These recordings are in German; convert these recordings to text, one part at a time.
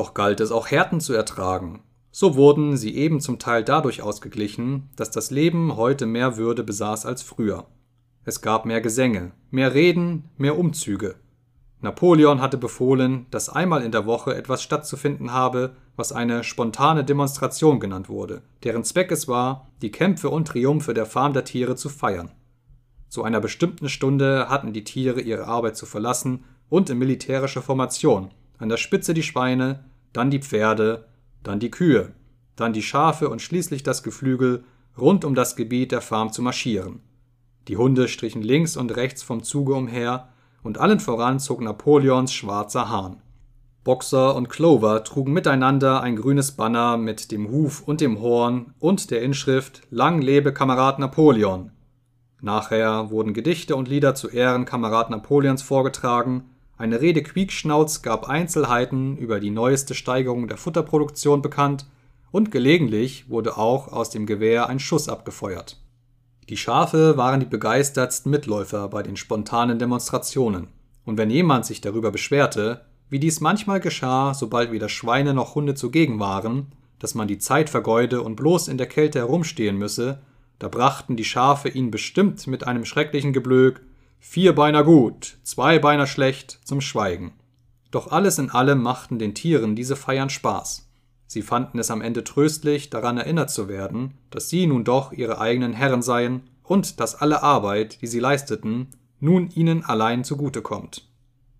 Doch galt es auch Härten zu ertragen. So wurden sie eben zum Teil dadurch ausgeglichen, dass das Leben heute mehr Würde besaß als früher. Es gab mehr Gesänge, mehr Reden, mehr Umzüge. Napoleon hatte befohlen, dass einmal in der Woche etwas stattzufinden habe, was eine spontane Demonstration genannt wurde, deren Zweck es war, die Kämpfe und Triumphe der Farm der Tiere zu feiern. Zu einer bestimmten Stunde hatten die Tiere ihre Arbeit zu verlassen und in militärischer Formation, an der Spitze die Schweine, dann die Pferde, dann die Kühe, dann die Schafe und schließlich das Geflügel rund um das Gebiet der Farm zu marschieren. Die Hunde strichen links und rechts vom Zuge umher, und allen voran zog Napoleons schwarzer Hahn. Boxer und Clover trugen miteinander ein grünes Banner mit dem Huf und dem Horn und der Inschrift Lang lebe Kamerad Napoleon. Nachher wurden Gedichte und Lieder zu Ehren Kamerad Napoleons vorgetragen, eine Rede Quiekschnauz gab Einzelheiten über die neueste Steigerung der Futterproduktion bekannt und gelegentlich wurde auch aus dem Gewehr ein Schuss abgefeuert. Die Schafe waren die begeistertsten Mitläufer bei den spontanen Demonstrationen, und wenn jemand sich darüber beschwerte, wie dies manchmal geschah, sobald weder Schweine noch Hunde zugegen waren, dass man die Zeit vergeude und bloß in der Kälte herumstehen müsse, da brachten die Schafe ihn bestimmt mit einem schrecklichen Geblök vier Beiner gut, zwei Beiner schlecht zum Schweigen. Doch alles in allem machten den Tieren diese Feiern Spaß. Sie fanden es am Ende tröstlich, daran erinnert zu werden, dass sie nun doch ihre eigenen Herren seien und dass alle Arbeit, die sie leisteten, nun ihnen allein zugute kommt.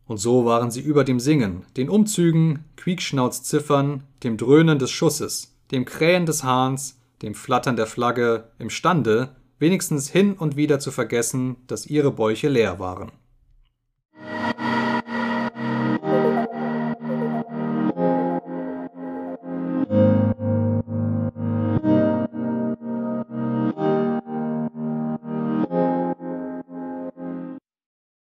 Und so waren sie über dem Singen, den Umzügen, Quiekschnauzziffern, dem Dröhnen des Schusses, dem Krähen des Hahns, dem Flattern der Flagge imstande, wenigstens hin und wieder zu vergessen, dass ihre Bäuche leer waren.